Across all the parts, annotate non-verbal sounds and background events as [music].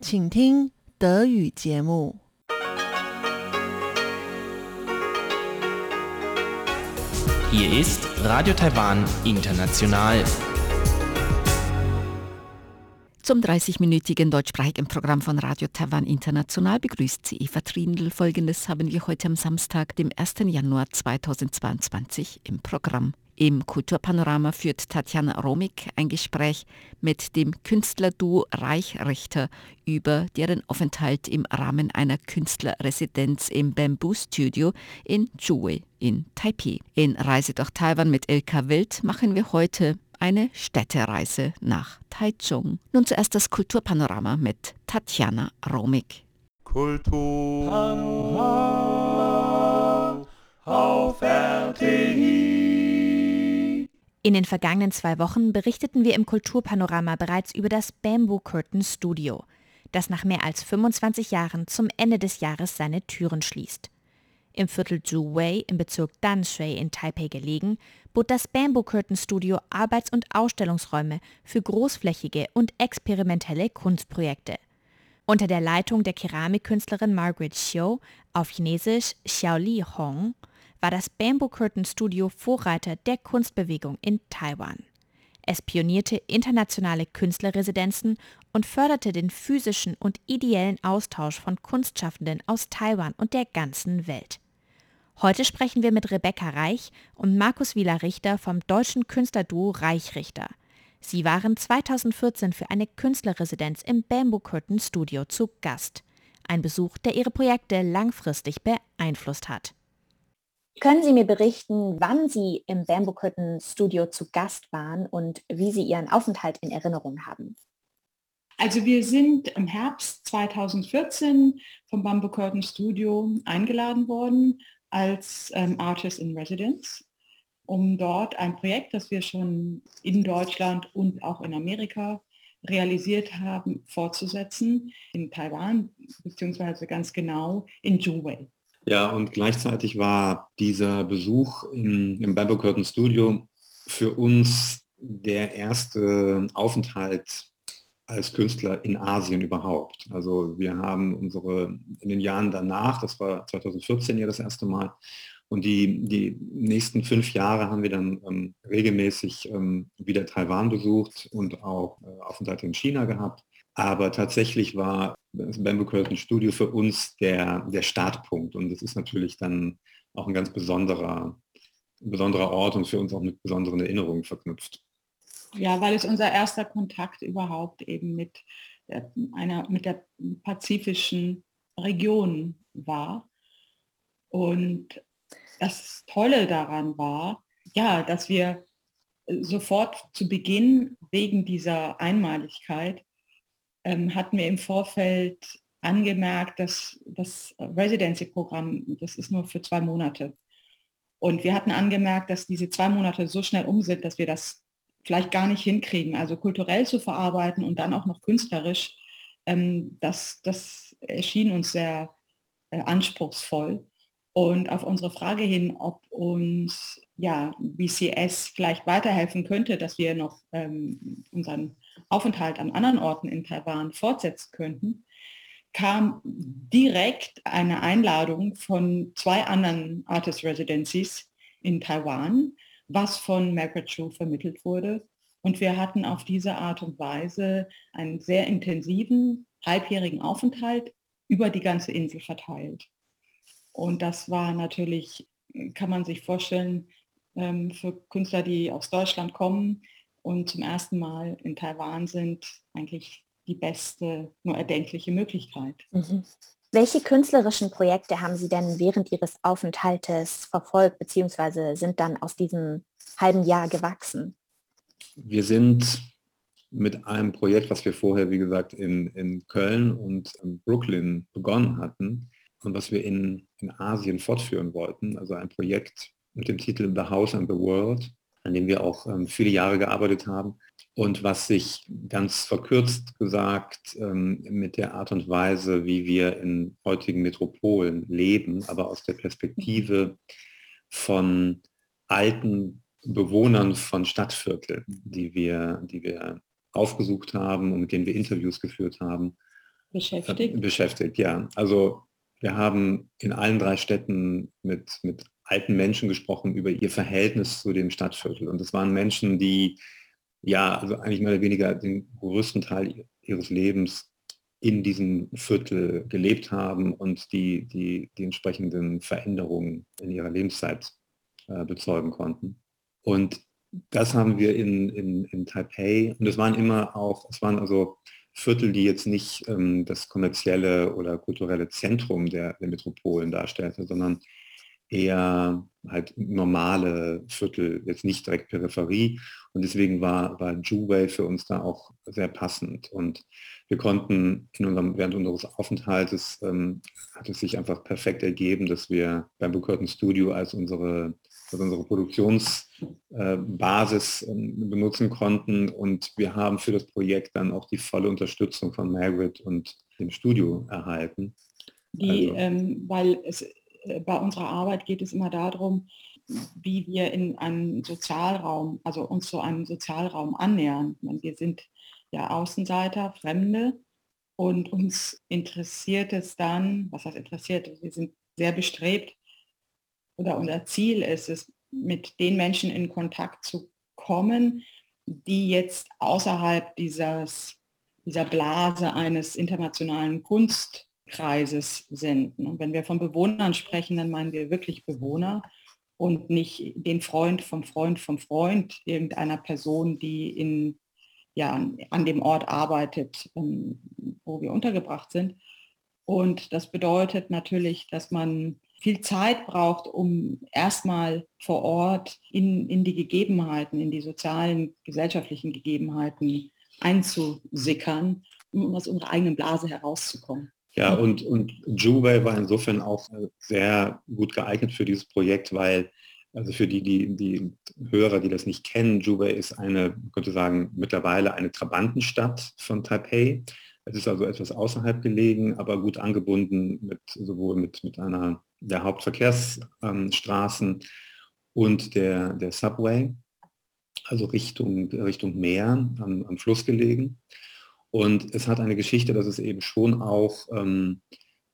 请听德语节目。Hier ist Radio Taiwan International. Zum 30-minütigen deutschsprachigen Programm von Radio Taiwan International begrüßt sie Eva Trindl. Folgendes haben wir heute am Samstag, dem 1. Januar 2022 im Programm. Im Kulturpanorama führt Tatjana Romik ein Gespräch mit dem Künstlerduo Reichrichter über deren Aufenthalt im Rahmen einer Künstlerresidenz im Bamboo Studio in Zhuwei in Taipei. In Reise durch Taiwan mit Ilka Wild machen wir heute eine Städtereise nach Taichung. Nun zuerst das Kulturpanorama mit Tatjana Romik. Kulturpanorama auf RTI. In den vergangenen zwei Wochen berichteten wir im Kulturpanorama bereits über das Bamboo Curtain Studio, das nach mehr als 25 Jahren zum Ende des Jahres seine Türen schließt. Im Viertel Zhuwei im Bezirk Danshui in Taipei gelegen, bot das Bamboo Curtain Studio Arbeits- und Ausstellungsräume für großflächige und experimentelle Kunstprojekte. Unter der Leitung der Keramikkünstlerin Margaret Xiu, auf Chinesisch Xiaoli Hong, war das Bamboo Curtain Studio Vorreiter der Kunstbewegung in Taiwan. Es pionierte internationale Künstlerresidenzen und förderte den physischen und ideellen Austausch von Kunstschaffenden aus Taiwan und der ganzen Welt. Heute sprechen wir mit Rebecca Reich und Markus Wieler Richter vom deutschen Künstlerduo Reichrichter. Sie waren 2014 für eine Künstlerresidenz im Bamboo Curtain Studio zu Gast. Ein Besuch, der ihre Projekte langfristig beeinflusst hat. Können Sie mir berichten, wann Sie im Bamboo Curtain Studio zu Gast waren und wie Sie Ihren Aufenthalt in Erinnerung haben? Also wir sind im Herbst 2014 vom Bamboo Curtain Studio eingeladen worden als ähm, Artist in Residence, um dort ein Projekt, das wir schon in Deutschland und auch in Amerika realisiert haben, fortzusetzen in Taiwan, beziehungsweise ganz genau in Zhuwei. Ja, und gleichzeitig war dieser Besuch im, im Bamboo Curtain Studio für uns der erste Aufenthalt als Künstler in Asien überhaupt. Also wir haben unsere in den Jahren danach, das war 2014 ja das erste Mal, und die, die nächsten fünf Jahre haben wir dann ähm, regelmäßig ähm, wieder Taiwan besucht und auch äh, Aufenthalte in China gehabt. Aber tatsächlich war das Bamboo Curtain Studio für uns der, der Startpunkt. Und es ist natürlich dann auch ein ganz besonderer, besonderer Ort und für uns auch mit besonderen Erinnerungen verknüpft. Ja, weil es unser erster Kontakt überhaupt eben mit der, einer, mit der pazifischen Region war. Und das Tolle daran war, ja, dass wir sofort zu Beginn wegen dieser Einmaligkeit ähm, hatten wir im Vorfeld angemerkt, dass das Residency-Programm, das ist nur für zwei Monate. Und wir hatten angemerkt, dass diese zwei Monate so schnell um sind, dass wir das vielleicht gar nicht hinkriegen, also kulturell zu verarbeiten und dann auch noch künstlerisch. Ähm, das, das erschien uns sehr äh, anspruchsvoll. Und auf unsere Frage hin, ob uns ja, BCS vielleicht weiterhelfen könnte, dass wir noch ähm, unseren Aufenthalt an anderen Orten in Taiwan fortsetzen könnten, kam direkt eine Einladung von zwei anderen Artist Residencies in Taiwan, was von Margaret Chu vermittelt wurde. Und wir hatten auf diese Art und Weise einen sehr intensiven, halbjährigen Aufenthalt über die ganze Insel verteilt. Und das war natürlich, kann man sich vorstellen, ähm, für Künstler, die aus Deutschland kommen und zum ersten Mal in Taiwan sind, eigentlich die beste, nur erdenkliche Möglichkeit. Mhm. Welche künstlerischen Projekte haben Sie denn während Ihres Aufenthaltes verfolgt, beziehungsweise sind dann aus diesem halben Jahr gewachsen? Wir sind mit einem Projekt, was wir vorher, wie gesagt, in, in Köln und in Brooklyn begonnen hatten und was wir in, in Asien fortführen wollten. Also ein Projekt mit dem Titel The House and the World, an dem wir auch ähm, viele Jahre gearbeitet haben und was sich ganz verkürzt gesagt ähm, mit der Art und Weise, wie wir in heutigen Metropolen leben, aber aus der Perspektive von alten Bewohnern von Stadtvierteln, die wir, die wir aufgesucht haben und mit denen wir Interviews geführt haben beschäftigt. Beschäftigt, ja. Also wir haben in allen drei Städten mit, mit alten Menschen gesprochen über ihr Verhältnis zu dem Stadtviertel. Und es waren Menschen, die ja, also eigentlich mehr oder weniger den größten Teil ihres Lebens in diesem Viertel gelebt haben und die, die, die entsprechenden Veränderungen in ihrer Lebenszeit äh, bezeugen konnten. Und das haben wir in, in, in Taipei und es waren immer auch, es waren also Viertel, die jetzt nicht ähm, das kommerzielle oder kulturelle Zentrum der, der Metropolen darstellte, sondern eher halt normale Viertel, jetzt nicht direkt Peripherie. Und deswegen war, war Juway für uns da auch sehr passend. Und wir konnten in unserem, während unseres Aufenthaltes ähm, hat es sich einfach perfekt ergeben, dass wir beim Curtain Studio als unsere, als unsere Produktionsbasis äh, ähm, benutzen konnten. Und wir haben für das Projekt dann auch die volle Unterstützung von Margaret und dem Studio erhalten. Die, also, ähm, weil es bei unserer Arbeit geht es immer darum, wie wir in einen Sozialraum, also uns so einem Sozialraum annähern. Wir sind ja Außenseiter, Fremde und uns interessiert es dann, was heißt interessiert, wir sind sehr bestrebt oder unser Ziel ist es, mit den Menschen in Kontakt zu kommen, die jetzt außerhalb dieses, dieser Blase eines internationalen Kunst Kreises sind. Und wenn wir von Bewohnern sprechen, dann meinen wir wirklich Bewohner und nicht den Freund vom Freund vom Freund irgendeiner Person, die in, ja, an dem Ort arbeitet, ähm, wo wir untergebracht sind. Und das bedeutet natürlich, dass man viel Zeit braucht, um erstmal vor Ort in, in die Gegebenheiten, in die sozialen, gesellschaftlichen Gegebenheiten einzusickern, um aus unserer eigenen Blase herauszukommen. Ja, und, und Juway war insofern auch sehr gut geeignet für dieses Projekt, weil, also für die, die, die Hörer, die das nicht kennen, Juway ist eine, man könnte sagen, mittlerweile eine Trabantenstadt von Taipei. Es ist also etwas außerhalb gelegen, aber gut angebunden mit sowohl mit, mit einer der Hauptverkehrsstraßen und der, der Subway, also Richtung, Richtung Meer am, am Fluss gelegen. Und es hat eine Geschichte, dass es eben schon auch ähm,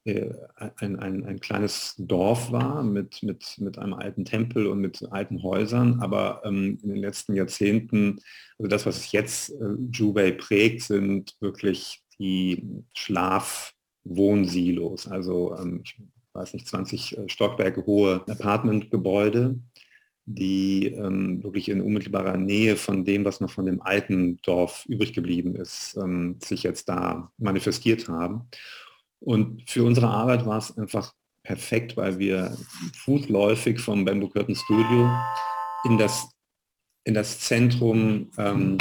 äh, ein, ein, ein, kleines Dorf war mit, mit, mit einem alten Tempel und mit alten Häusern, aber ähm, in den letzten Jahrzehnten, also das, was jetzt äh, Jubei prägt, sind wirklich die Schlafwohnsilos, also ähm, ich weiß nicht, 20 äh, Stockwerke hohe Apartmentgebäude, die ähm, wirklich in unmittelbarer Nähe von dem, was noch von dem alten Dorf übrig geblieben ist, ähm, sich jetzt da manifestiert haben. Und für unsere Arbeit war es einfach perfekt, weil wir fußläufig vom Bamboo Curtain Studio in das, in das Zentrum ähm,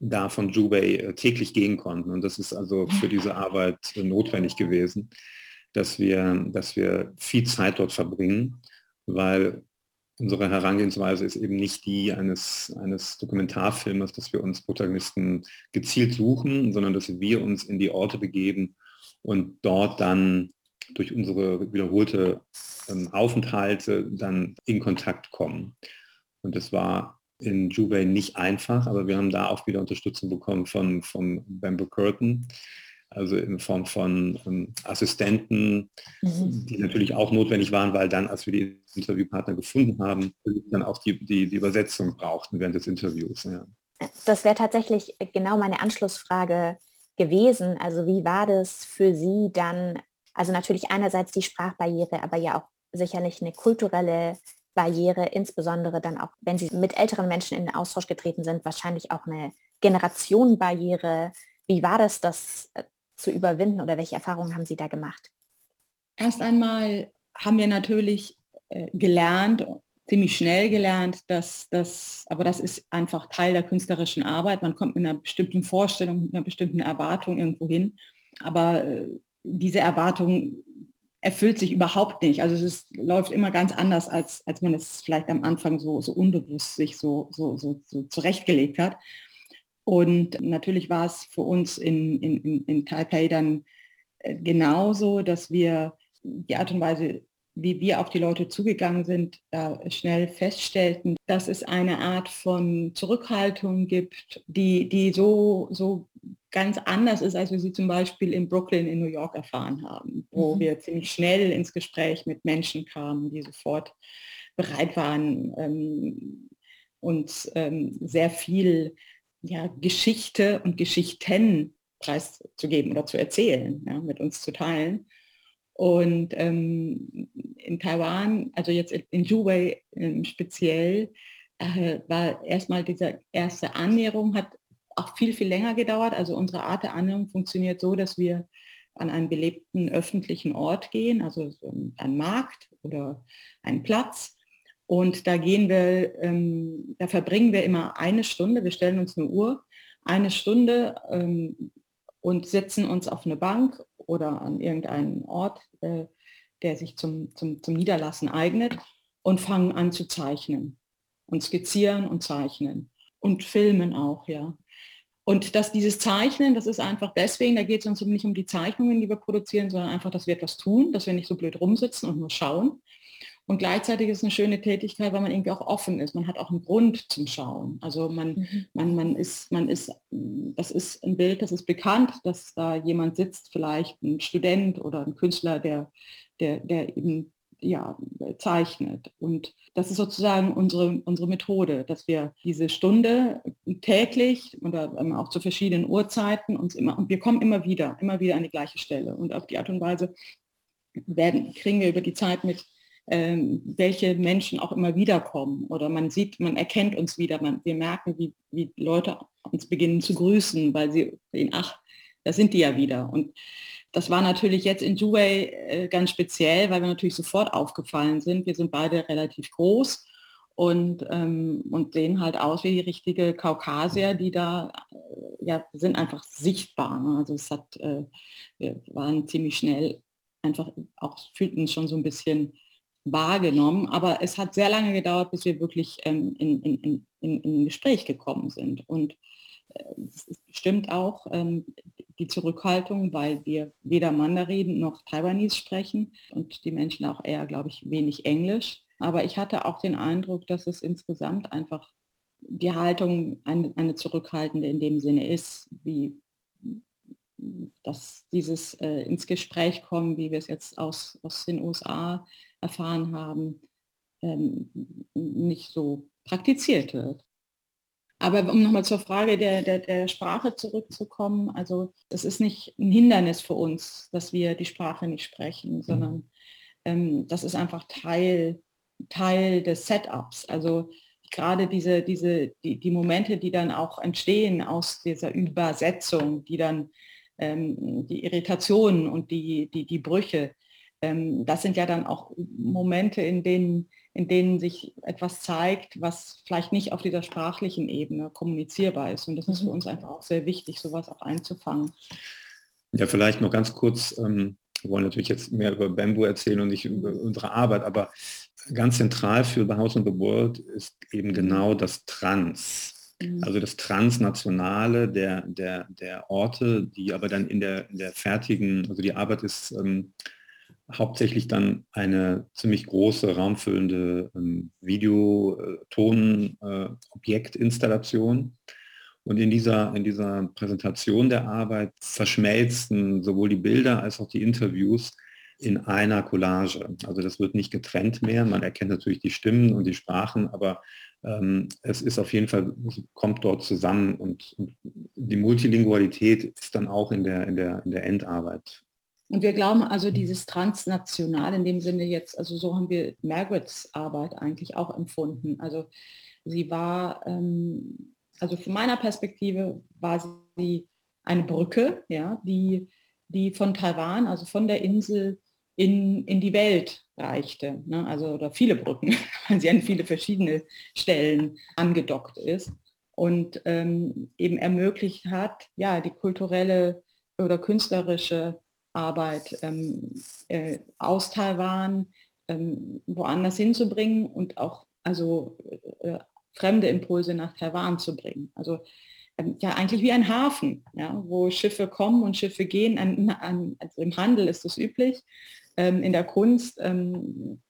da von Jubei äh, täglich gehen konnten. Und das ist also für diese Arbeit äh, notwendig gewesen, dass wir, dass wir viel Zeit dort verbringen, weil unsere Herangehensweise ist eben nicht die eines, eines Dokumentarfilmes, dass wir uns Protagonisten gezielt suchen, sondern dass wir uns in die Orte begeben und dort dann durch unsere wiederholte ähm, Aufenthalte dann in Kontakt kommen. Und das war in Jubei nicht einfach, aber wir haben da auch wieder Unterstützung bekommen von, von Bamboo Curtain, also in Form von ähm, Assistenten, mhm. die natürlich auch notwendig waren, weil dann, als wir die Interviewpartner gefunden haben, dann auch die, die, die Übersetzung brauchten während des Interviews. Ja. Das wäre tatsächlich genau meine Anschlussfrage gewesen. Also wie war das für Sie dann, also natürlich einerseits die Sprachbarriere, aber ja auch sicherlich eine kulturelle Barriere, insbesondere dann auch, wenn Sie mit älteren Menschen in den Austausch getreten sind, wahrscheinlich auch eine Generationenbarriere. Wie war das, das äh, zu überwinden oder welche Erfahrungen haben Sie da gemacht? Erst einmal haben wir natürlich äh, gelernt, ziemlich schnell gelernt, dass das, aber das ist einfach Teil der künstlerischen Arbeit. Man kommt mit einer bestimmten Vorstellung, mit einer bestimmten Erwartung irgendwo hin. Aber äh, diese Erwartung erfüllt sich überhaupt nicht. Also es ist, läuft immer ganz anders, als, als man es vielleicht am Anfang so, so unbewusst sich so, so, so, so zurechtgelegt hat. Und natürlich war es für uns in, in, in Taipei dann äh, genauso, dass wir die Art und Weise, wie wir auf die Leute zugegangen sind, da schnell feststellten, dass es eine Art von Zurückhaltung gibt, die, die so, so ganz anders ist, als wir sie zum Beispiel in Brooklyn in New York erfahren haben, wo mhm. wir ziemlich schnell ins Gespräch mit Menschen kamen, die sofort bereit waren, ähm, uns ähm, sehr viel ja, Geschichte und Geschichten preiszugeben oder zu erzählen, ja, mit uns zu teilen. Und ähm, in Taiwan, also jetzt in Juwei ähm, speziell, äh, war erstmal diese erste Annäherung, hat auch viel, viel länger gedauert. Also unsere Art der Annäherung funktioniert so, dass wir an einen belebten öffentlichen Ort gehen, also einen Markt oder einen Platz. Und da gehen wir, ähm, da verbringen wir immer eine Stunde, wir stellen uns eine Uhr, eine Stunde ähm, und setzen uns auf eine Bank oder an irgendeinen Ort, äh, der sich zum, zum, zum Niederlassen eignet und fangen an zu zeichnen und skizzieren und zeichnen und filmen auch, ja. Und dass dieses Zeichnen, das ist einfach deswegen, da geht es uns nicht um die Zeichnungen, die wir produzieren, sondern einfach, dass wir etwas tun, dass wir nicht so blöd rumsitzen und nur schauen. Und gleichzeitig ist es eine schöne Tätigkeit, weil man irgendwie auch offen ist. Man hat auch einen Grund zum Schauen. Also man, mhm. man, man ist, man ist, das ist ein Bild, das ist bekannt, dass da jemand sitzt, vielleicht ein Student oder ein Künstler, der, der, der eben ja, zeichnet. Und das ist sozusagen unsere, unsere Methode, dass wir diese Stunde täglich oder auch zu verschiedenen Uhrzeiten uns immer, und wir kommen immer wieder, immer wieder an die gleiche Stelle. Und auf die Art und Weise werden, kriegen wir über die Zeit mit, ähm, welche Menschen auch immer wiederkommen. Oder man sieht, man erkennt uns wieder, man, wir merken, wie, wie Leute uns beginnen zu grüßen, weil sie sehen, ach, da sind die ja wieder. Und das war natürlich jetzt in Juway äh, ganz speziell, weil wir natürlich sofort aufgefallen sind. Wir sind beide relativ groß und, ähm, und sehen halt aus wie die richtige Kaukasier, die da äh, ja, sind einfach sichtbar. Ne? Also es hat, äh, wir waren ziemlich schnell einfach auch fühlten uns schon so ein bisschen wahrgenommen, aber es hat sehr lange gedauert, bis wir wirklich ähm, in, in, in, in, Gespräch gekommen sind. Und äh, es stimmt auch, ähm, die Zurückhaltung, weil wir weder Mandarin noch Taiwanese sprechen und die Menschen auch eher, glaube ich, wenig Englisch. Aber ich hatte auch den Eindruck, dass es insgesamt einfach die Haltung eine, eine zurückhaltende in dem Sinne ist, wie dass dieses äh, ins Gespräch kommen, wie wir es jetzt aus, aus den USA erfahren haben, ähm, nicht so praktiziert wird. Aber um nochmal zur Frage der, der, der Sprache zurückzukommen, also es ist nicht ein Hindernis für uns, dass wir die Sprache nicht sprechen, mhm. sondern ähm, das ist einfach Teil, Teil des Setups. Also gerade diese, diese, die, die Momente, die dann auch entstehen aus dieser Übersetzung, die dann ähm, die Irritationen und die, die, die Brüche, das sind ja dann auch Momente, in denen in denen sich etwas zeigt, was vielleicht nicht auf dieser sprachlichen Ebene kommunizierbar ist. Und das ist für mhm. uns einfach auch sehr wichtig, sowas auch einzufangen. Ja, vielleicht noch ganz kurz, ähm, wir wollen natürlich jetzt mehr über Bamboo erzählen und nicht über unsere Arbeit, aber ganz zentral für The House of the World ist eben genau das Trans. Mhm. Also das Transnationale der, der, der Orte, die aber dann in der, in der fertigen, also die Arbeit ist ähm, hauptsächlich dann eine ziemlich große raumfüllende ähm, Video-Ton-Objektinstallation. Äh, und in dieser, in dieser Präsentation der Arbeit verschmelzen sowohl die Bilder als auch die Interviews in einer Collage. Also das wird nicht getrennt mehr. Man erkennt natürlich die Stimmen und die Sprachen, aber ähm, es ist auf jeden Fall, kommt dort zusammen und, und die Multilingualität ist dann auch in der, in der, in der Endarbeit und wir glauben also dieses transnational in dem Sinne jetzt, also so haben wir Margarets Arbeit eigentlich auch empfunden. Also sie war, ähm, also von meiner Perspektive war sie eine Brücke, ja, die, die von Taiwan, also von der Insel in, in die Welt reichte. Ne? Also oder viele Brücken, [laughs] weil sie an viele verschiedene Stellen angedockt ist und ähm, eben ermöglicht hat, ja, die kulturelle oder künstlerische Arbeit ähm, äh, aus Taiwan ähm, woanders hinzubringen und auch also äh, fremde Impulse nach Taiwan zu bringen. Also ähm, ja eigentlich wie ein Hafen, ja, wo Schiffe kommen und Schiffe gehen. An, an, also Im Handel ist das üblich. Ähm, in der Kunst ähm,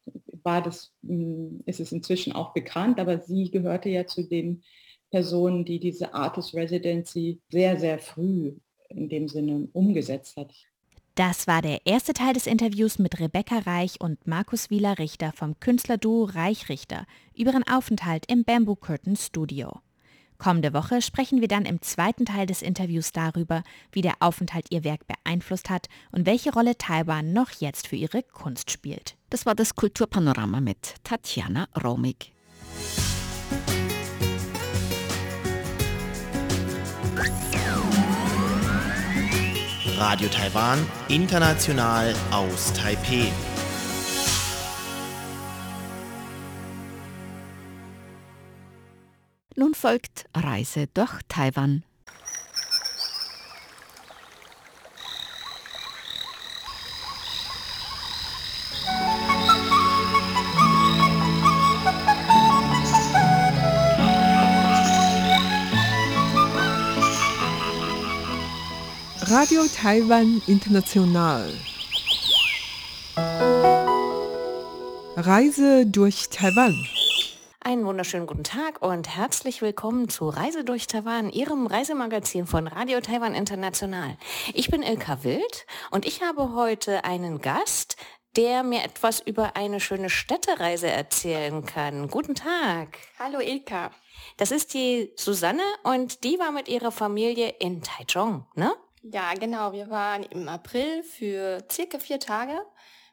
war das, hm, ist es inzwischen auch bekannt, aber sie gehörte ja zu den Personen, die diese Artist Residency sehr, sehr früh in dem Sinne umgesetzt hat. Das war der erste Teil des Interviews mit Rebecca Reich und Markus Wieler Richter vom Künstlerduo Reich Richter über ihren Aufenthalt im Bamboo Curtain Studio. Kommende Woche sprechen wir dann im zweiten Teil des Interviews darüber, wie der Aufenthalt ihr Werk beeinflusst hat und welche Rolle Taiwan noch jetzt für ihre Kunst spielt. Das war das Kulturpanorama mit Tatjana Romig. Radio Taiwan, international aus Taipeh. Nun folgt Reise durch Taiwan. Radio Taiwan International. Reise durch Taiwan. Einen wunderschönen guten Tag und herzlich willkommen zu Reise durch Taiwan, Ihrem Reisemagazin von Radio Taiwan International. Ich bin Ilka Wild und ich habe heute einen Gast, der mir etwas über eine schöne Städtereise erzählen kann. Guten Tag. Hallo Ilka. Das ist die Susanne und die war mit ihrer Familie in Taichung, ne? Ja, genau. Wir waren im April für circa vier Tage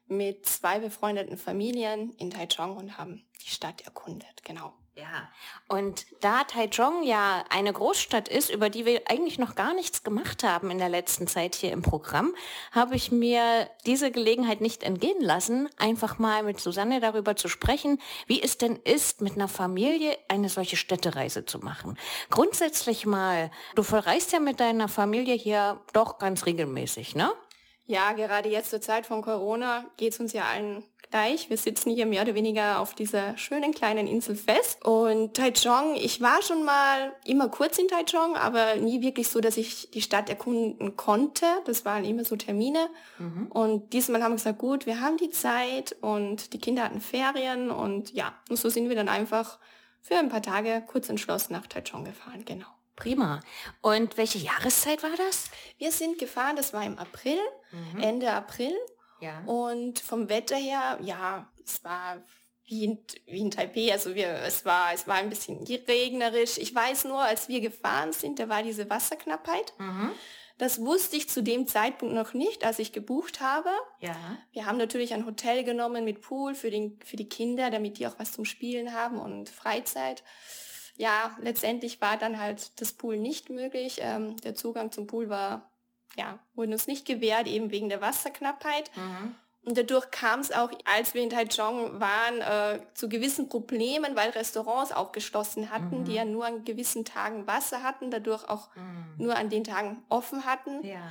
mit zwei befreundeten Familien in Taichung und haben die Stadt erkundet. Genau. Ja, und da Taichung ja eine Großstadt ist, über die wir eigentlich noch gar nichts gemacht haben in der letzten Zeit hier im Programm, habe ich mir diese Gelegenheit nicht entgehen lassen, einfach mal mit Susanne darüber zu sprechen, wie es denn ist, mit einer Familie eine solche Städtereise zu machen. Grundsätzlich mal, du verreist ja mit deiner Familie hier doch ganz regelmäßig, ne? Ja, gerade jetzt zur Zeit von Corona geht es uns ja allen gleich. Wir sitzen hier mehr oder weniger auf dieser schönen kleinen Insel fest. Und Taichung, ich war schon mal immer kurz in Taichung, aber nie wirklich so, dass ich die Stadt erkunden konnte. Das waren immer so Termine. Mhm. Und diesmal haben wir gesagt, gut, wir haben die Zeit und die Kinder hatten Ferien und ja, und so sind wir dann einfach für ein paar Tage kurz entschlossen nach Taichung gefahren, genau. Prima. Und welche Jahreszeit war das? Wir sind gefahren, das war im April, mhm. Ende April. Ja. Und vom Wetter her, ja, es war wie in, wie in Taipei, also wir, es war, es war ein bisschen regnerisch. Ich weiß nur, als wir gefahren sind, da war diese Wasserknappheit. Mhm. Das wusste ich zu dem Zeitpunkt noch nicht, als ich gebucht habe. Ja. Wir haben natürlich ein Hotel genommen mit Pool für, den, für die Kinder, damit die auch was zum Spielen haben und Freizeit ja, letztendlich war dann halt das Pool nicht möglich. Ähm, der Zugang zum Pool war, ja, wurde uns nicht gewährt, eben wegen der Wasserknappheit. Mhm. Und dadurch kam es auch, als wir in Taichung waren, äh, zu gewissen Problemen, weil Restaurants auch geschlossen hatten, mhm. die ja nur an gewissen Tagen Wasser hatten, dadurch auch mhm. nur an den Tagen offen hatten. Ja.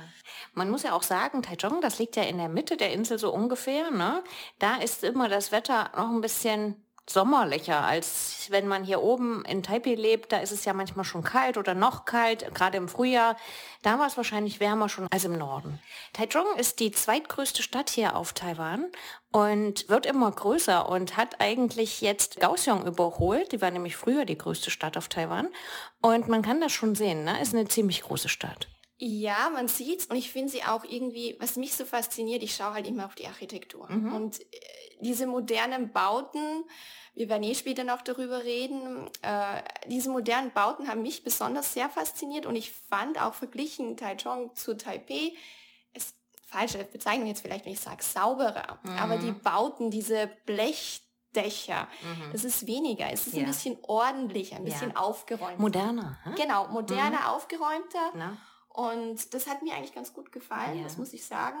Man muss ja auch sagen, Taichung, das liegt ja in der Mitte der Insel so ungefähr. Ne? Da ist immer das Wetter noch ein bisschen sommerlicher, als wenn man hier oben in Taipei lebt. Da ist es ja manchmal schon kalt oder noch kalt, gerade im Frühjahr. Da war es wahrscheinlich wärmer schon als im Norden. Taichung ist die zweitgrößte Stadt hier auf Taiwan und wird immer größer und hat eigentlich jetzt Kaohsiung überholt. Die war nämlich früher die größte Stadt auf Taiwan. Und man kann das schon sehen, ne? ist eine ziemlich große Stadt. Ja, man sieht's und ich finde sie auch irgendwie, was mich so fasziniert, ich schaue halt immer auf die Architektur. Mhm. Und äh, diese modernen Bauten, wir werden eh später noch darüber reden, äh, diese modernen Bauten haben mich besonders sehr fasziniert und ich fand auch verglichen Taichung zu Taipei, ist falsche Bezeichnung jetzt vielleicht, wenn ich sage, sauberer. Mhm. Aber die Bauten, diese Blech Dächer. Mhm. Das ist weniger. Es ist ja. ein bisschen ordentlicher, ein bisschen ja. aufgeräumter. Moderner. Hm? Genau, moderner, mhm. aufgeräumter. Na? Und das hat mir eigentlich ganz gut gefallen, ja. das muss ich sagen.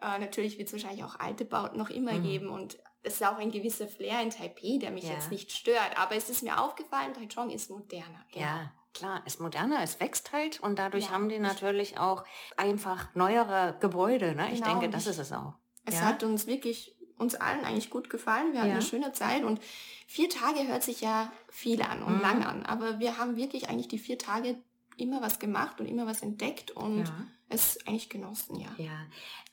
Äh, natürlich wird es wahrscheinlich auch alte Bauten noch immer mhm. geben und es ist auch ein gewisser Flair in Taipei, der mich ja. jetzt nicht stört. Aber es ist mir aufgefallen, Taichung ist moderner. Genau. Ja, klar, ist moderner, es wächst halt und dadurch ja. haben die natürlich auch einfach neuere Gebäude. Ne? Ich genau, denke, das ist es auch. Es ja? hat uns wirklich, uns allen eigentlich gut gefallen. Wir hatten eine schöne Zeit und vier Tage hört sich ja viel an und mhm. lang an. Aber wir haben wirklich eigentlich die vier Tage immer was gemacht und immer was entdeckt und ja. es eigentlich genossen, ja. Ja.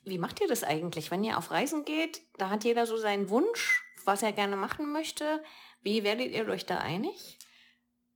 Wie macht ihr das eigentlich, wenn ihr auf Reisen geht? Da hat jeder so seinen Wunsch, was er gerne machen möchte. Wie werdet ihr euch da einig?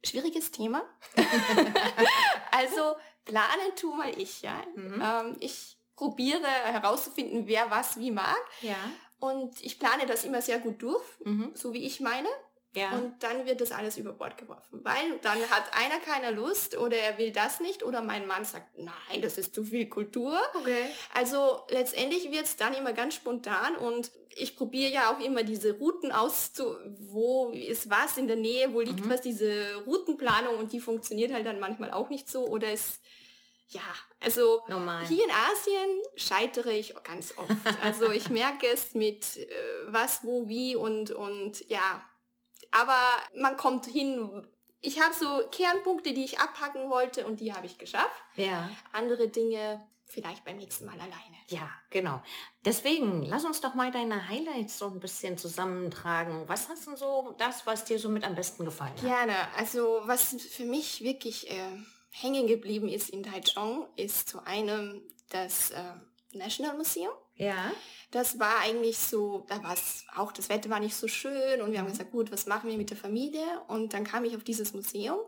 Schwieriges Thema. [laughs] also planen tu mal ich, ja. Mhm. Ähm, ich probiere herauszufinden, wer was wie mag. Ja. Und ich plane das immer sehr gut durch, mhm. so wie ich meine. Ja. Und dann wird das alles über Bord geworfen, weil dann hat einer keine Lust oder er will das nicht oder mein Mann sagt, nein, das ist zu viel Kultur. Okay. Also letztendlich wird es dann immer ganz spontan und ich probiere ja auch immer diese Routen auszu, wo ist was in der Nähe, wo liegt mhm. was, diese Routenplanung und die funktioniert halt dann manchmal auch nicht so oder es ja, also Normal. hier in Asien scheitere ich ganz oft. Also ich [laughs] merke es mit äh, was, wo, wie und und ja, aber man kommt hin. Ich habe so Kernpunkte, die ich abhacken wollte und die habe ich geschafft. Ja. Andere Dinge vielleicht beim nächsten Mal alleine. Ja, genau. Deswegen, lass uns doch mal deine Highlights so ein bisschen zusammentragen. Was hast du so das, was dir so mit am besten gefallen hat? Gerne. Also was für mich wirklich äh, hängen geblieben ist in Taichung, ist zu einem das äh, National Museum. Ja. Das war eigentlich so, da war es auch, das Wetter war nicht so schön und wir haben mhm. gesagt, gut, was machen wir mit der Familie? Und dann kam ich auf dieses Museum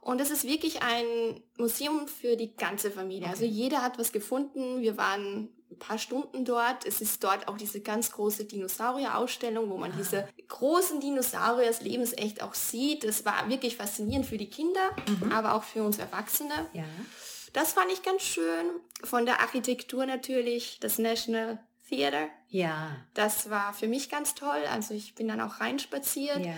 und es ist wirklich ein Museum für die ganze Familie. Also okay. Also jeder hat was gefunden. Wir waren ein paar Stunden dort. Es ist dort auch diese ganz große Dinosaurier-Ausstellung, wo man ah. diese großen Dinosaurier des Lebens echt auch sieht. Das war wirklich faszinierend für die Kinder, mhm. aber auch für uns Erwachsene. Ja. Das fand ich ganz schön. Von der Architektur natürlich, das National Theater. Ja. Das war für mich ganz toll. Also ich bin dann auch reinspaziert. Ja.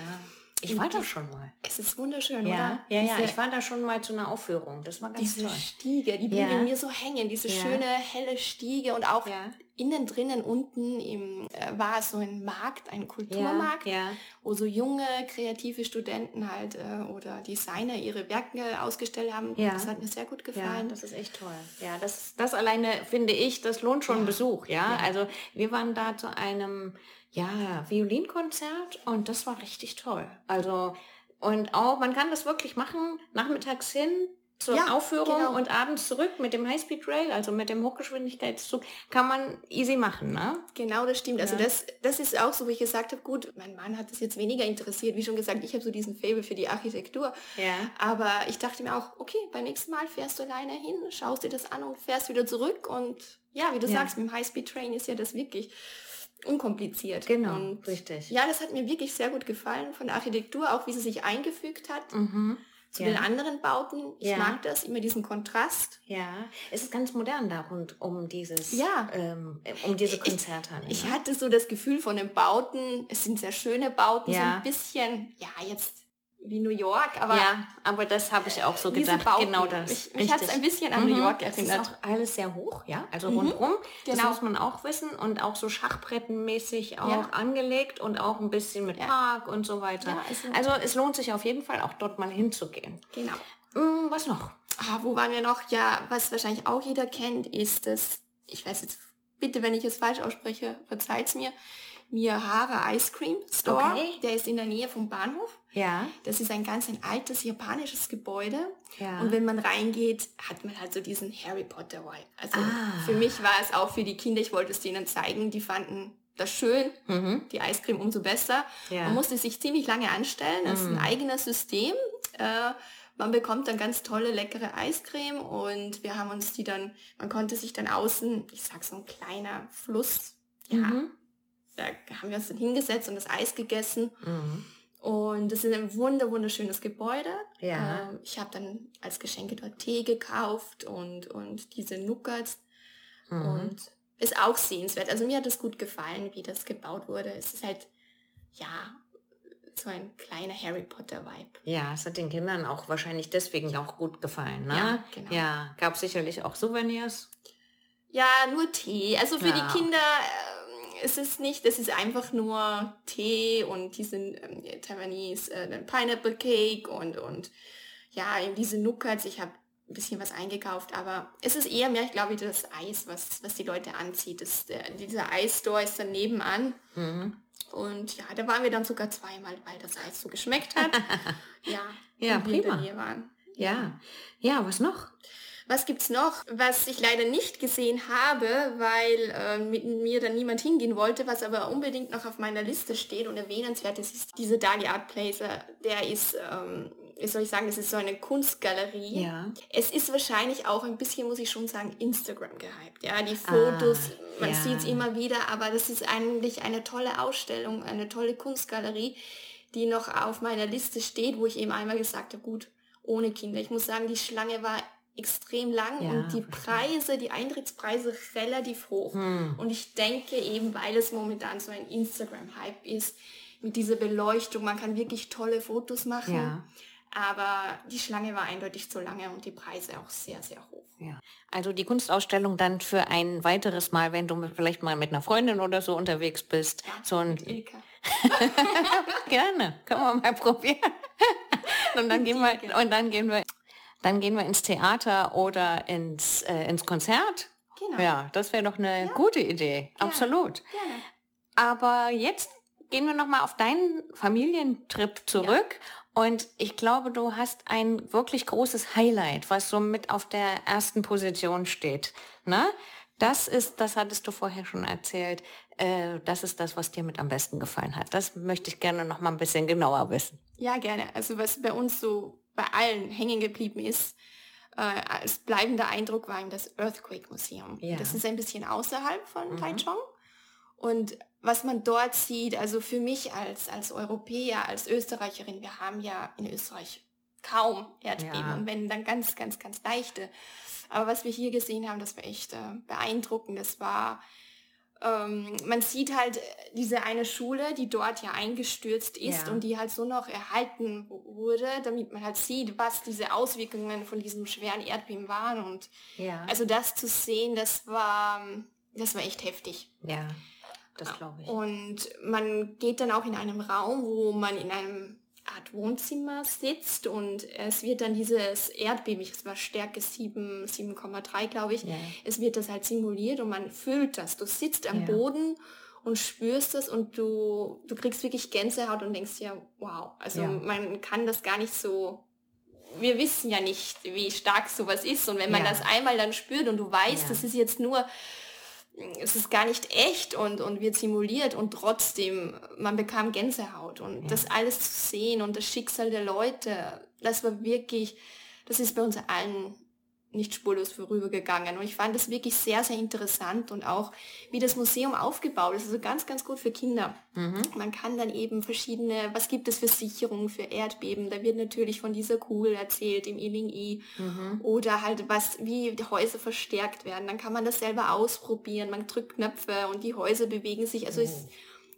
Ich war da schon mal. Es ist wunderschön, ja, oder? Ja, ja, ich war da schon mal zu einer Aufführung. Das war ganz diese toll. Stiege, die blieben ja. mir so hängen, diese ja. schöne helle Stiege und auch. Innen drinnen unten im, äh, war so ein Markt, ein Kulturmarkt, ja, wo so junge kreative Studenten halt äh, oder Designer ihre Werke ausgestellt haben. Ja. Das hat mir sehr gut gefallen. Ja, das ist echt toll. Ja, das, das alleine finde ich, das lohnt schon einen Besuch. Ja? also wir waren da zu einem ja, Violinkonzert und das war richtig toll. Also, und auch, man kann das wirklich machen, nachmittags hin, zur ja, Aufführung genau. und abends zurück mit dem Highspeed Rail, also mit dem Hochgeschwindigkeitszug, kann man easy machen, ne? Genau, das stimmt. Also ja. Also das, das ist auch so, wie ich gesagt habe, gut, mein Mann hat das jetzt weniger interessiert. Wie schon gesagt, ich habe so diesen Fable für die Architektur. Ja. Aber ich dachte mir auch, okay, beim nächsten Mal fährst du alleine hin, schaust dir das an und fährst wieder zurück. Und ja, wie du ja. sagst, mit dem Highspeed Train ist ja das wirklich unkompliziert. Genau, und richtig. Ja, das hat mir wirklich sehr gut gefallen von der Architektur, auch wie sie sich eingefügt hat. Mhm. Zu ja. den anderen Bauten. Ich ja. mag das, immer diesen Kontrast. Ja, es ist ganz modern da rund um dieses, ja. ähm, um diese Konzerte. Ich, ich, hatte so das Gefühl von den Bauten, es sind sehr schöne Bauten, ja. so ein bisschen, ja, jetzt wie New York, aber ja, aber das habe ich auch so gedacht. Bauten, genau das. Ich, mich hat es ein bisschen an mhm. New York erinnert. Es ist auch alles sehr hoch, ja, also mhm. rundum. Genau. Das muss man auch wissen und auch so Schachbrettenmäßig auch ja. angelegt und auch ein bisschen mit ja. Park und so weiter. Ja, also es lohnt sich auf jeden Fall auch dort mal hinzugehen. Genau. Mhm, was noch? Ah, wo waren wir noch? Ja, was wahrscheinlich auch jeder kennt, ist das, ich weiß jetzt, bitte, wenn ich es falsch ausspreche, verzeiht's mir, Miyahara Ice Cream Store. Okay. Der ist in der Nähe vom Bahnhof. Ja. Das ist ein ganz ein altes japanisches Gebäude. Ja. Und wenn man reingeht, hat man halt so diesen Harry Potter Vibe. Also ah. für mich war es auch für die Kinder, ich wollte es denen zeigen, die fanden das schön, mhm. die Eiscreme umso besser. Ja. Man musste sich ziemlich lange anstellen. Das mhm. ist ein mhm. eigenes System. Äh, man bekommt dann ganz tolle, leckere Eiscreme und wir haben uns die dann, man konnte sich dann außen, ich sag so ein kleiner Fluss, ja, mhm. Da haben wir uns dann hingesetzt und das Eis gegessen. Mhm. Und das ist ein wunder wunderschönes Gebäude. Ja. Ähm, ich habe dann als Geschenke dort Tee gekauft und, und diese Nuggets. Mhm. Und ist auch sehenswert. Also mir hat es gut gefallen, wie das gebaut wurde. Es ist halt, ja, so ein kleiner Harry Potter Vibe. Ja, es hat den Kindern auch wahrscheinlich deswegen auch gut gefallen, ne? Ja, genau. Ja, gab sicherlich auch Souvenirs. Ja, nur Tee. Also für ja. die Kinder es ist nicht, es ist einfach nur Tee und diesen ähm, Taiwanese äh, Pineapple Cake und, und ja, eben diese Nuggets. Ich habe ein bisschen was eingekauft, aber es ist eher mehr, ich glaube, das Eis, was, was die Leute anzieht. Das, der, dieser Eisstore ist dann nebenan. Mhm. Und ja, da waren wir dann sogar zweimal, weil das Eis so geschmeckt hat. [laughs] ja, ja prima. waren. Ja. ja, was noch? Was gibt's noch, was ich leider nicht gesehen habe, weil äh, mit mir dann niemand hingehen wollte, was aber unbedingt noch auf meiner Liste steht und erwähnenswert ist, ist diese Dali Art Placer. Der ist ähm, wie soll ich sagen, das ist so eine Kunstgalerie. Ja. Es ist wahrscheinlich auch ein bisschen, muss ich schon sagen, Instagram gehypt. Ja, die Fotos, ah, man ja. sieht es immer wieder, aber das ist eigentlich eine tolle Ausstellung, eine tolle Kunstgalerie, die noch auf meiner Liste steht, wo ich eben einmal gesagt habe, gut, ohne Kinder. Ich muss sagen, die Schlange war extrem lang ja, und die Preise, die Eintrittspreise relativ hoch. Hm. Und ich denke eben, weil es momentan so ein Instagram-Hype ist, mit dieser Beleuchtung, man kann wirklich tolle Fotos machen. Ja. Aber die Schlange war eindeutig zu lange und die Preise auch sehr, sehr hoch. Ja. Also die Kunstausstellung dann für ein weiteres Mal, wenn du vielleicht mal mit einer Freundin oder so unterwegs bist. Ja, so ein [laughs] Gerne, können wir mal probieren. [laughs] und dann gehen wir und dann gehen wir dann gehen wir ins Theater oder ins, äh, ins Konzert. Genau. Ja, das wäre doch eine ja. gute Idee. Gerne. Absolut. Gerne. Aber jetzt gehen wir noch mal auf deinen Familientrip zurück. Ja. Und ich glaube, du hast ein wirklich großes Highlight, was so mit auf der ersten Position steht. Ne? Das ist, das hattest du vorher schon erzählt, äh, das ist das, was dir mit am besten gefallen hat. Das möchte ich gerne noch mal ein bisschen genauer wissen. Ja, gerne. Also was bei uns so bei allen hängen geblieben ist, äh, als bleibender Eindruck war ihm das Earthquake Museum. Ja. Das ist ein bisschen außerhalb von mhm. Taichung. Und was man dort sieht, also für mich als, als Europäer, als Österreicherin, wir haben ja in Österreich kaum Erdbeben ja. und wenn dann ganz, ganz, ganz leichte. Aber was wir hier gesehen haben, das war echt äh, beeindruckend. Das war ähm, man sieht halt äh, diese eine Schule, die dort ja eingestürzt ist ja. und die halt so noch erhalten wurde, damit man halt sieht, was diese Auswirkungen von diesem schweren Erdbeben waren. Und ja. also das zu sehen, das war, das war echt heftig. Ja, das glaube ich. Und man geht dann auch in einem Raum, wo man in einem Art Wohnzimmer sitzt und es wird dann dieses Erdbeben, es war Stärke 7, 7,3 glaube ich, ja. es wird das halt simuliert und man fühlt das. Du sitzt am ja. Boden und spürst es und du, du kriegst wirklich Gänsehaut und denkst ja, wow, also ja. man kann das gar nicht so, wir wissen ja nicht, wie stark sowas ist und wenn man das einmal dann spürt und du weißt, das ist jetzt nur es ist gar nicht echt und, und wird simuliert und trotzdem, man bekam Gänsehaut und ja. das alles zu sehen und das Schicksal der Leute, das war wirklich, das ist bei uns allen nicht spurlos vorübergegangen. Und ich fand das wirklich sehr, sehr interessant und auch, wie das Museum aufgebaut ist. Also ganz, ganz gut für Kinder. Mhm. Man kann dann eben verschiedene, was gibt es für Sicherungen für Erdbeben? Da wird natürlich von dieser Kugel erzählt im Iling-I. Mhm. Oder halt was, wie die Häuser verstärkt werden. Dann kann man das selber ausprobieren. Man drückt Knöpfe und die Häuser bewegen sich. Also mhm. es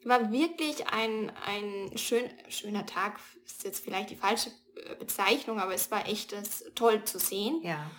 war wirklich ein, ein schön, schöner Tag. Ist jetzt vielleicht die falsche äh, Bezeichnung, aber es war echt das, toll zu sehen. Ja.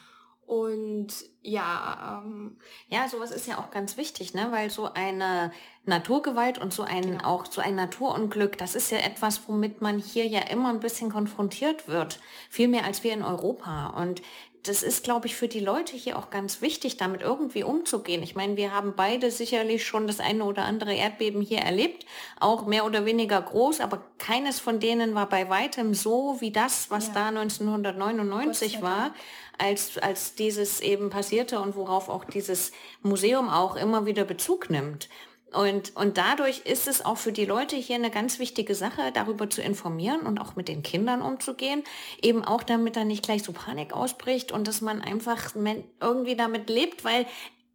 Und ja, ähm, ja, sowas ist ja auch ganz wichtig, ne? weil so eine Naturgewalt und so ein genau. auch so ein Naturunglück, das ist ja etwas, womit man hier ja immer ein bisschen konfrontiert wird, viel mehr als wir in Europa. Und das ist, glaube ich, für die Leute hier auch ganz wichtig, damit irgendwie umzugehen. Ich meine, wir haben beide sicherlich schon das eine oder andere Erdbeben hier erlebt, auch mehr oder weniger groß, aber keines von denen war bei weitem so wie das, was ja. da 1999 war, als, als dieses eben passierte und worauf auch dieses Museum auch immer wieder Bezug nimmt. Und, und dadurch ist es auch für die Leute hier eine ganz wichtige Sache, darüber zu informieren und auch mit den Kindern umzugehen. Eben auch damit da nicht gleich so Panik ausbricht und dass man einfach irgendwie damit lebt, weil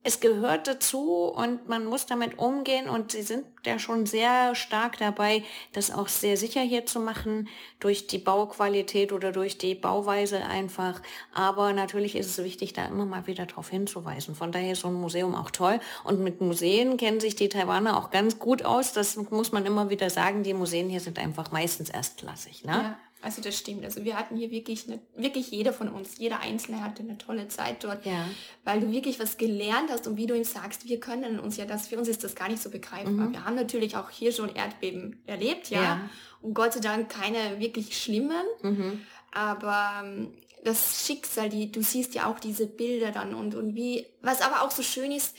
es gehört dazu und man muss damit umgehen und sie sind ja schon sehr stark dabei, das auch sehr sicher hier zu machen, durch die Bauqualität oder durch die Bauweise einfach. Aber natürlich ist es wichtig, da immer mal wieder darauf hinzuweisen. Von daher ist so ein Museum auch toll. Und mit Museen kennen sich die Taiwaner auch ganz gut aus. Das muss man immer wieder sagen. Die Museen hier sind einfach meistens erstklassig. Ne? Ja. Also das stimmt. Also wir hatten hier wirklich, eine, wirklich jeder von uns, jeder Einzelne hatte eine tolle Zeit dort, ja. weil du wirklich was gelernt hast und wie du ihm sagst, wir können uns ja das, für uns ist das gar nicht so begreifbar. Mhm. Wir haben natürlich auch hier schon Erdbeben erlebt, ja, ja. und Gott sei Dank keine wirklich schlimmen, mhm. aber ähm, das Schicksal, die, du siehst ja auch diese Bilder dann und, und wie, was aber auch so schön ist,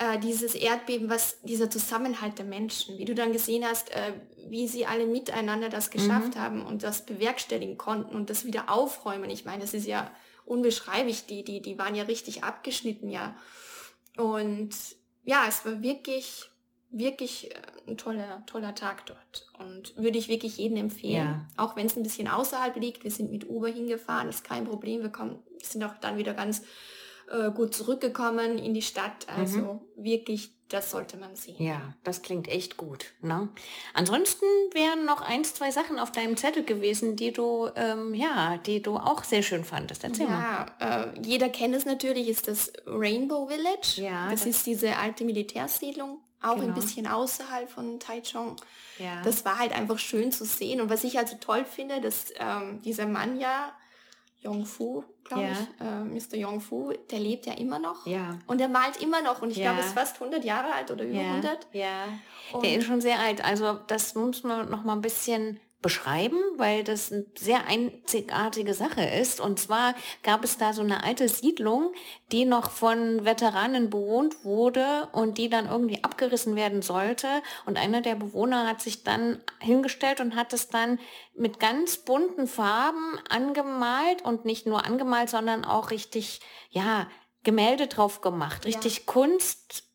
äh, dieses Erdbeben, was dieser Zusammenhalt der Menschen, wie du dann gesehen hast, äh, wie sie alle miteinander das geschafft mhm. haben und das bewerkstelligen konnten und das wieder aufräumen. Ich meine, das ist ja unbeschreiblich, die, die, die waren ja richtig abgeschnitten, ja. Und ja, es war wirklich wirklich äh, ein toller, toller Tag dort und würde ich wirklich jedem empfehlen. Ja. Auch wenn es ein bisschen außerhalb liegt. Wir sind mit Uber hingefahren, ist kein Problem. Wir kommen, sind auch dann wieder ganz äh, gut zurückgekommen in die Stadt. Also mhm. wirklich, das sollte man sehen. Ja, das klingt echt gut. Ne? Ansonsten wären noch eins, zwei Sachen auf deinem Zettel gewesen, die du, ähm, ja, die du auch sehr schön fandest. Erzähl ja, mal. Äh, jeder kennt es natürlich, ist das Rainbow Village. Ja, das, das ist diese alte Militärsiedlung auch genau. ein bisschen außerhalb von Taichung. Ja. Das war halt einfach schön zu sehen. Und was ich also toll finde, dass ähm, dieser Mann ja, Yongfu, glaube ja. ich, äh, Mr. Yongfu, der lebt ja immer noch. Ja. Und er malt immer noch. Und ich ja. glaube, er ist fast 100 Jahre alt oder über ja. 100. Ja, und der ist schon sehr alt. Also das muss man noch mal ein bisschen beschreiben, weil das eine sehr einzigartige Sache ist. Und zwar gab es da so eine alte Siedlung, die noch von Veteranen bewohnt wurde und die dann irgendwie abgerissen werden sollte. Und einer der Bewohner hat sich dann hingestellt und hat es dann mit ganz bunten Farben angemalt und nicht nur angemalt, sondern auch richtig, ja, Gemälde drauf gemacht, richtig ja. Kunst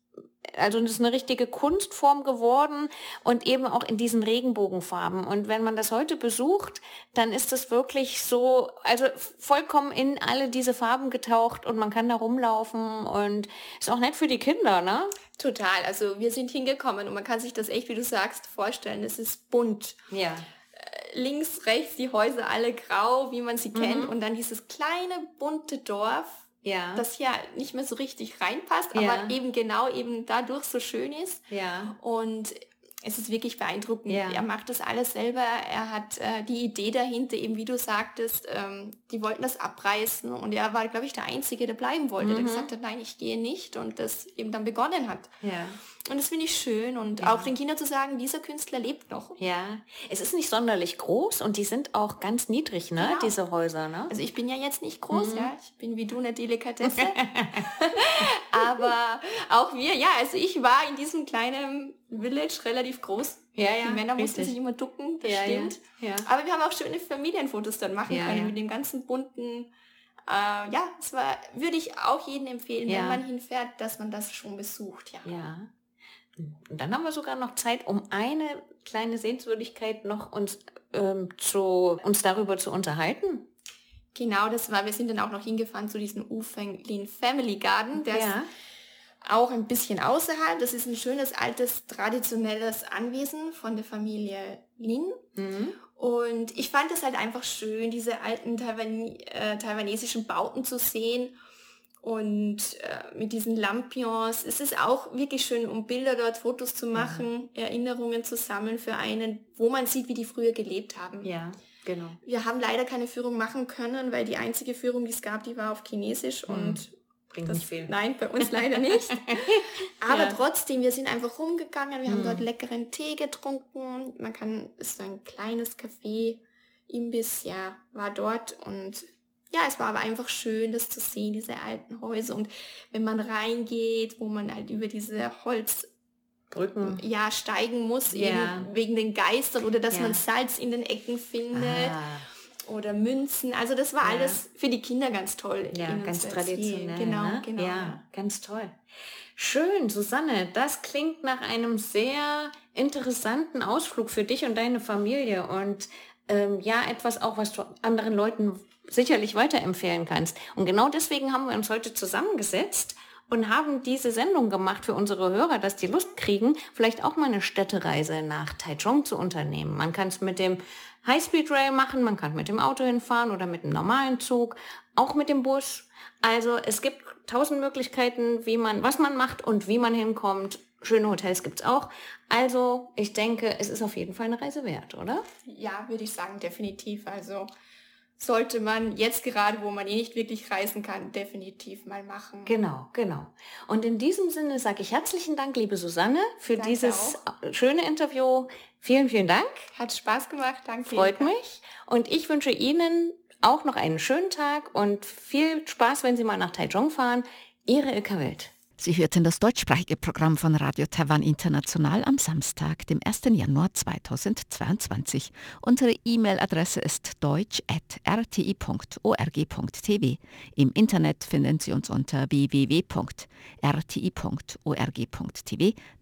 also das ist eine richtige Kunstform geworden und eben auch in diesen Regenbogenfarben. Und wenn man das heute besucht, dann ist das wirklich so, also vollkommen in alle diese Farben getaucht und man kann da rumlaufen und ist auch nett für die Kinder, ne? Total. Also wir sind hingekommen und man kann sich das echt, wie du sagst, vorstellen. Es ist bunt. Ja äh, links, rechts die Häuser alle grau, wie man sie mhm. kennt. Und dann dieses kleine bunte Dorf ja. das ja nicht mehr so richtig reinpasst, ja. aber eben genau eben dadurch so schön ist. Ja. Und es ist wirklich beeindruckend. Ja. Er macht das alles selber. Er hat äh, die Idee dahinter, eben wie du sagtest, ähm, die wollten das abreißen und er war, glaube ich, der Einzige, der bleiben wollte, mhm. der gesagt hat, nein, ich gehe nicht und das eben dann begonnen hat. Ja. Und das finde ich schön und ja. auch den Kindern zu sagen, dieser Künstler lebt noch. Ja, es ist nicht sonderlich groß und die sind auch ganz niedrig, ne, genau. diese Häuser, ne? Also ich bin ja jetzt nicht groß, mhm. ja, ich bin wie du eine Delikatesse. [laughs] Aber auch wir, ja, also ich war in diesem kleinen Village relativ groß. Ja, ja, die Männer richtig. mussten sich immer ducken, das ja, stimmt. Ja, ja. Aber wir haben auch schöne Familienfotos dann machen ja, können mit dem ganzen bunten äh, ja, es war, würde ich auch jedem empfehlen, ja. wenn man hinfährt, dass man das schon besucht, ja. Ja. Und dann haben wir sogar noch Zeit, um eine kleine Sehenswürdigkeit noch uns, ähm, zu, uns darüber zu unterhalten. Genau, das war, wir sind dann auch noch hingefahren zu diesem Ufenglin Family Garden. Der ja. ist auch ein bisschen außerhalb. Das ist ein schönes, altes, traditionelles Anwesen von der Familie Lin. Mhm. Und ich fand es halt einfach schön, diese alten Taiwan äh, taiwanesischen Bauten zu sehen und äh, mit diesen Lampions. Es ist auch wirklich schön, um Bilder dort, Fotos zu machen, ja. Erinnerungen zu sammeln für einen, wo man sieht, wie die früher gelebt haben. Ja, genau. Wir haben leider keine Führung machen können, weil die einzige Führung, die es gab, die war auf Chinesisch mhm. und Bringt das, nicht viel. Nein, bei uns leider nicht. [laughs] Aber ja. trotzdem, wir sind einfach rumgegangen, wir haben dort leckeren Tee getrunken. Man kann, ist ein kleines Café, Imbiss, ja, war dort und ja, es war aber einfach schön, das zu sehen, diese alten Häuser. Und wenn man reingeht, wo man halt über diese Holzbrücken ja, steigen muss, ja. wegen den Geistern oder dass ja. man Salz in den Ecken findet. Ah. Oder Münzen. Also das war ja. alles für die Kinder ganz toll. Ja, ganz traditionell. Genau, ne? genau. Ja, ganz toll. Schön, Susanne. Das klingt nach einem sehr interessanten Ausflug für dich und deine Familie. Und ähm, ja, etwas auch, was du anderen Leuten sicherlich weiterempfehlen kannst. Und genau deswegen haben wir uns heute zusammengesetzt und haben diese Sendung gemacht für unsere Hörer, dass die Lust kriegen, vielleicht auch mal eine Städtereise nach Taichung zu unternehmen. Man kann es mit dem Highspeed Rail machen, man kann mit dem Auto hinfahren oder mit einem normalen Zug, auch mit dem Bus. Also es gibt tausend Möglichkeiten, wie man, was man macht und wie man hinkommt. Schöne Hotels gibt's auch. Also ich denke, es ist auf jeden Fall eine Reise wert, oder? Ja, würde ich sagen, definitiv. Also sollte man jetzt gerade, wo man eh nicht wirklich reisen kann, definitiv mal machen. Genau, genau. Und in diesem Sinne sage ich herzlichen Dank, liebe Susanne, für Danke dieses auch. schöne Interview. Vielen, vielen Dank. Hat Spaß gemacht, danke. Freut mich. Und ich wünsche Ihnen auch noch einen schönen Tag und viel Spaß, wenn Sie mal nach Taichung fahren. Ihre Ilka Welt. Sie hörten das deutschsprachige Programm von Radio Taiwan International am Samstag, dem 1. Januar 2022. Unsere E-Mail-Adresse ist deutsch.rti.org.tv. Im Internet finden Sie uns unter www.rti.org.tv,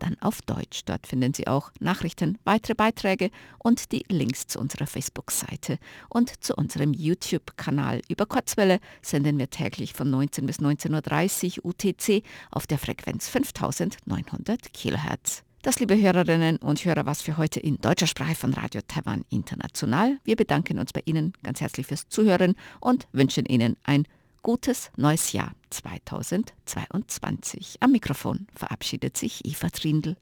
dann auf Deutsch. Dort finden Sie auch Nachrichten, weitere Beiträge und die Links zu unserer Facebook-Seite und zu unserem YouTube-Kanal. Über Kurzwelle senden wir täglich von 19 bis 19.30 Uhr UTC auf auf der Frequenz 5900 kHz. Das, liebe Hörerinnen und Hörer, was für heute in deutscher Sprache von Radio Taiwan International. Wir bedanken uns bei Ihnen ganz herzlich fürs Zuhören und wünschen Ihnen ein gutes neues Jahr 2022. Am Mikrofon verabschiedet sich Eva Trindl.